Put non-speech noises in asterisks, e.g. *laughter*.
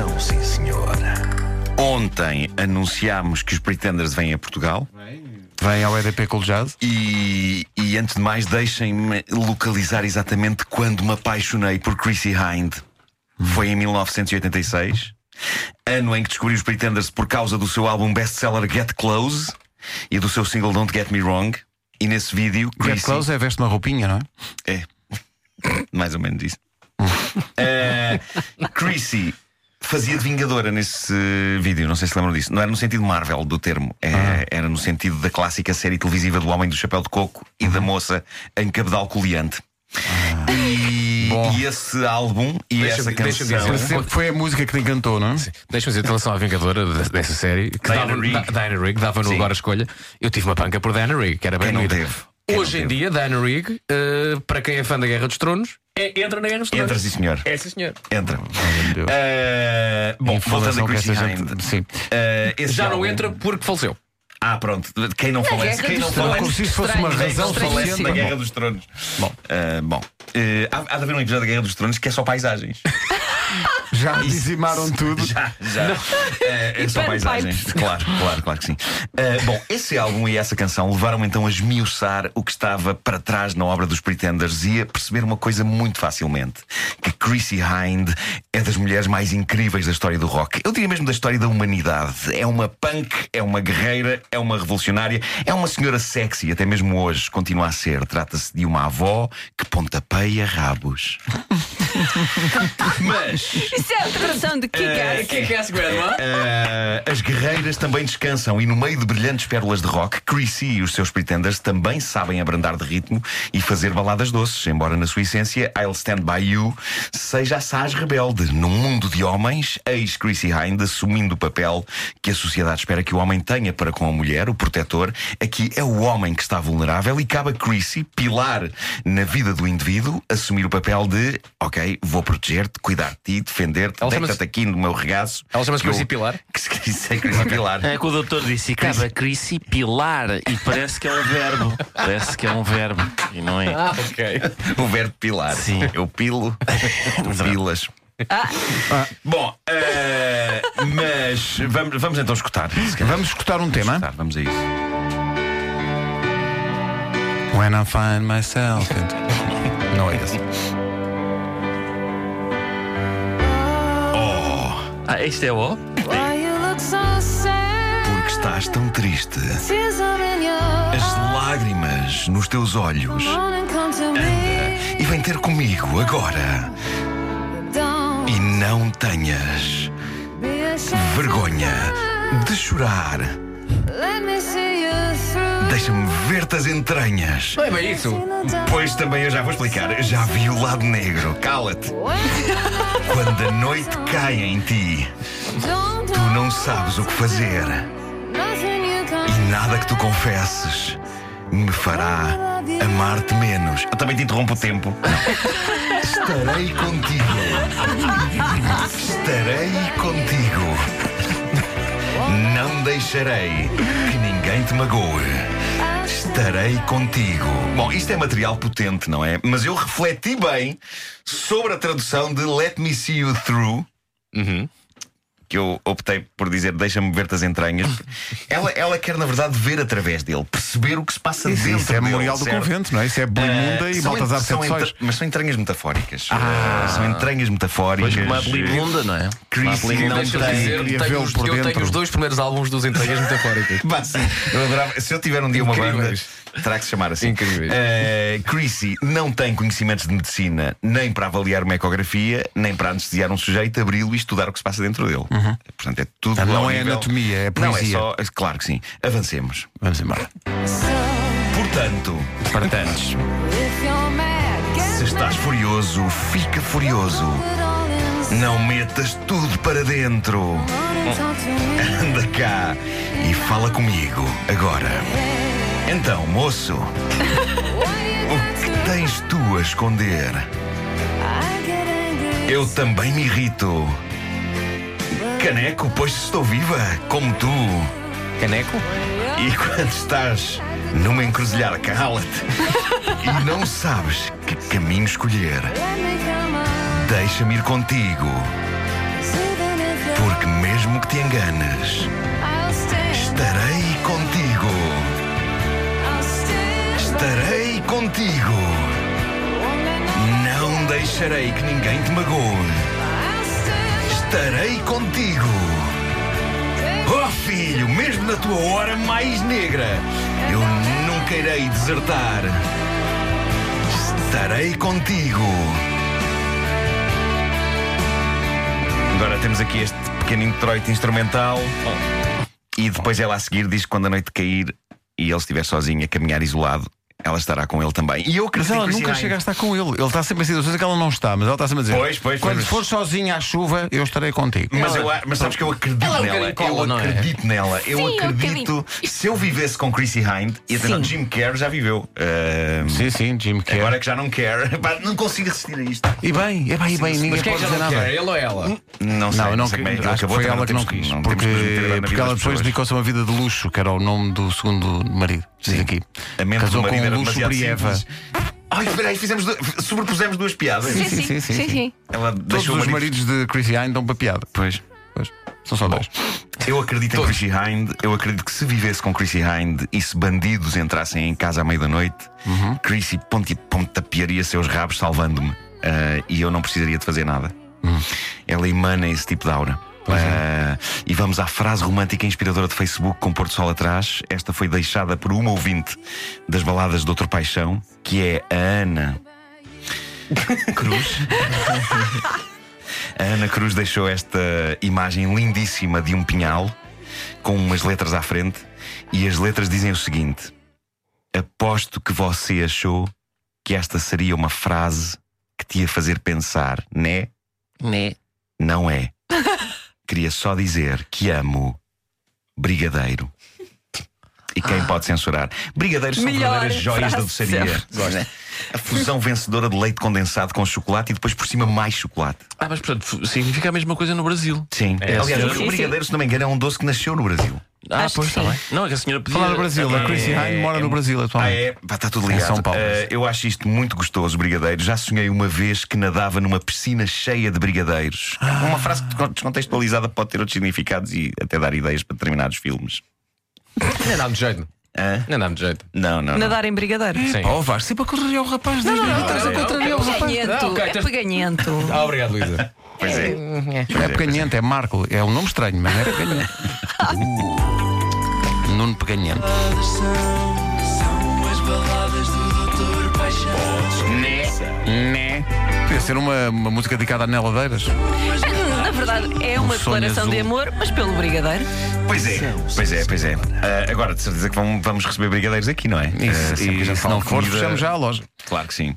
Atenção, sim, senhora. Ontem anunciámos que os Pretenders vêm a Portugal. Vem ao EDP Colejado. E, e antes de mais, deixem-me localizar exatamente quando me apaixonei por Chrissy Hind. Foi em 1986, ano em que descobri os Pretenders por causa do seu álbum best-seller Get Close e do seu single Don't Get Me Wrong. E nesse vídeo, Get Chrissy... Close é veste uma roupinha, não é? É. *laughs* Mais ou menos isso. uh, *laughs* Chrissy fazia de Vingadora nesse vídeo, não sei se lembram disso. Não era no sentido Marvel do termo, é, Ah. era no sentido da clássica série televisiva do Homem do Chapéu de Coco e Uhum. da moça em cabedal coliante. E, Ah. Bom. e esse álbum e Deixa-me- essa canção. dizer- foi a música que te encantou, não é? Deixa-me dizer, em relação à Vingadora de- dessa série, que Diana dava, Rigg. da, Diana Rigg, dava no Sim. agora a escolha. Eu tive uma panca por Diana Rigg, que era bem Quem não teve? Quem Hoje não em teve? dia, Diana Rigg, eh, para quem é fã da Guerra dos Tronos, é- entra na Guerra dos Tronos. Entra, sim, senhor. É, sim, senhor. Entra. meu Deus. Uh, bom, voltando a Chrissy Hind. gente- Sim. Uh, esse Já não entra porque faleceu. Ah, pronto. Quem não falece, Guerra quem não dos Não, falece. como se isso fosse uma Estranho, razão estranho. falece na suficiente. Guerra dos Tronos. Bom, ah, bom eh, há, há de haver um episódio da Guerra dos Tronos que é só paisagens. *laughs* Já dizimaram tudo. Já, já. É E só paisagens. Claro, claro, claro que sim. Eh, bom, esse álbum e essa canção levaram então a esmiuçar o que estava para trás na obra dos Pretenders e a perceber uma coisa muito facilmente: que Chrissy Hind é das mulheres mais incríveis da história do rock. Eu diria mesmo da história da humanidade. É uma punk, é uma guerreira, é uma revolucionária, é uma senhora sexy, até mesmo hoje continua a ser. Trata-se de uma avó que pontapeia rabos. Mas. Isso é a tradução de Kick-Ass. Kick-Ass Grandma? Uh, as guerreiras também descansam e no meio de brilhantes pérolas de rock, Chrissy e os seus pretenders também sabem abrandar de ritmo e fazer baladas doces, embora na sua essência I'll Stand By You seja a Saz rebelde. Num mundo de homens, eis Chrissy Hind assumindo o papel que a sociedade espera que o homem tenha para com a mulher, o protetor. Aqui é o homem que está vulnerável e cabe a Chrissy, pilar na vida do indivíduo, assumir o papel de ok, vou proteger-te, cuidar de ti, defender-te, deita-te aqui no meu regaço. Ela chama-se Chrissy Pilar? *laughs* que é Pilar. É que o doutor disse, cabe a Chrissy pilar e parece que é um verbo. Parece que é um verbo e não é. Ah, ok. O verbo pilar. Sim. Eu pilo, *laughs* tu pilas. Bom, eh, mas vamos, vamos então escutar. Vamos escutar um tema. Escutar, vamos a isso. When I find myself. *laughs* Não é esse. Ah, este é o? Why you look so sad? Porque estás tão triste. As lágrimas nos teus olhos. me. E vem ter comigo agora. E não tenhas vergonha de chorar. Let me see you through. Deixa-me ver-te as entranhas. Não é bem isso. Pois também eu já vou explicar. Já vi o lado negro. Cala-te. Quando a noite cai em ti, tu não sabes o que fazer. E nada que tu confesses me fará amar-te menos. Eu também te interrompo o tempo. Estarei contigo. Estarei contigo. Não deixarei que ninguém te magoe. Estarei contigo. Bom, isto é material potente, não é? Mas eu refleti bem sobre a tradução de Let Me See You Through. Que eu optei por dizer deixa-me ver-te as entranhas. *laughs* ela, ela quer, na verdade, ver através dele, perceber o que se passa Isso, dentro isso é dele, memorial do certo? convento, não é? Isso é Boimunda Ah, e são Sete Mas são entranhas metafóricas. Ah, são entranhas metafóricas. Pois como a Belimunda, não é? Chrissy Uma não tem. dizer, queria tenho os- eu tenho os dois primeiros álbuns dos Entranhas Metafóricas. *laughs* Sim, eu adorava. Se eu tiver um dia uma banda. Terá que se chamar assim. Incríveis. Eh, Chrissy não tem conhecimentos de medicina nem para avaliar uma ecografia, nem para anestesiar um sujeito, abri-lo e estudar o que se passa dentro dele. Portanto, é tudo. Ah, não é nível- anatomia, é Não, é poesia. só. Claro que sim. Avancemos. Vamos embora. Portanto, Para tantos. If you're mad, get se estás furioso, fica furioso. Não metas tudo para dentro. Morning talk to me. Anda cá e fala comigo agora. Então, moço, o que tens tu a esconder? Eu também me irrito. Caneco, pois estou viva, como tu. Caneco? E quando estás numa encruzilhada, cala-te. E não sabes que caminho escolher. Deixa-me ir contigo. Contigo. Não deixarei que ninguém te magoe. Estarei contigo. Oh filho, mesmo na tua hora mais negra, eu nunca irei desertar. Estarei contigo. Agora temos aqui este pequeno introito instrumental. E depois ela a seguir diz que quando a noite cair e ele estiver sozinho a caminhar isolado, ela estará com ele também. E eu Mas acredito ela em Chrissy nunca chega a estar com ele. Ele está sempre a situações em que ela não está, mas ela está sempre a dizer: Pois, pois, Quando pois, for sozinha à chuva, eu estarei contigo. Mas, eu, mas sabes que eu acredito Ela é um nela. eu não é? acredito nela. Eu Sim, acredito. se eu vivesse com Chrissy Hind, e atenção, Sim. Jim Carrey já viveu. Sim, sim, Jim Carrey. Agora que já não quer, *laughs* pá, não consigo assistir a isto. E bem, é bem, e bem, ninguém Mas quem é pode que já dizer nada. quer? Ele ou ela? Não sei, Não, eu não, sei que- ele acho que acabou, foi também ela que não temos quis. porque que meter porque ela das depois pessoas. dedicou-se a uma vida de luxo, que era o nome do segundo marido. Diz Sim. aqui. A mente Casou do com marido era um luxo demasiado Brieva. simples. Ai, espera aí, fizemos, du- sobrepusemos duas piadas. Sim, sim, sim, sim, sim, sim. sim. Ela Todos deixou os marido- maridos de Chrissy Hine dão para piada. Pois. Pois. São só dois. Eu acredito em Chrissy Hind. Eu acredito que se vivesse com Chrissy Hind e se bandidos entrassem em casa à meia da noite, Uhum. Chrissy ponti- pontapearia seus rabos salvando-me. Ah, e eu não precisaria de fazer nada. Uhum. Ela emana esse tipo de aura. É. Ah, e vamos à frase romântica inspiradora de Facebook com Porto Sol atrás. Esta foi deixada por uma ouvinte das baladas de Outro Paixão, que é a Ana *laughs* Cruz. A Ana Cruz deixou esta imagem lindíssima de um pinhal com umas letras à frente e as letras dizem o seguinte: Aposto que você achou que esta seria uma frase que te ia fazer pensar, né? Né? Não é. *laughs* Queria só dizer que amo Brigadeiro. E quem pode censurar? Brigadeiros são Melhor verdadeiras joias da doçaria. sempre. A fusão vencedora de leite condensado com chocolate e depois por cima mais chocolate. Ah, mas portanto, f- significa a mesma coisa no Brasil. Sim. É, Aliás, senhor. o Sim, brigadeiro, se não me engano, é um doce que nasceu no Brasil. Ah, Acho pois que está sim. bem. Não, é que a senhora podia. Falar no Brasil, a É, Chrissy Hine mora é- no Brasil Ah, atualmente. é? Pá, está tudo ligado. São Paulo. Eh, eu acho isto muito gostoso, brigadeiro. Já sonhei uma vez que nadava numa piscina cheia de brigadeiros. Ah. Uma frase que descontextualizada pode ter outros significados e até dar ideias para determinados filmes. Nem dá-me jeito. Hã? Dá-me jeito. Não, não. não. Nadar em brigadeiro. Sim. Oh, vais sempre a contrariar o rapaz. Não, não, não. Estás a contrariar o rapaz. Peganhento, ok, é tens- peganhento. Ah, obrigado, Luísa. Pois é. Não é peganhente, é Marco. É um nome estranho, mas não é peganhente. Uh. Nuno Peganhente. Né? Podia ser uma, uma música dedicada a Neladeiras. Na verdade, é uma Um sonho declaração de azul. amor, mas pelo brigadeiro. Pois é, pois é, pois é. Ah, agora, de certeza que vamos, vamos receber brigadeiros aqui, não é? Ah, Isso, sempre que a e gente se fala não de for, comida- fechamos já a loja. Claro que sim.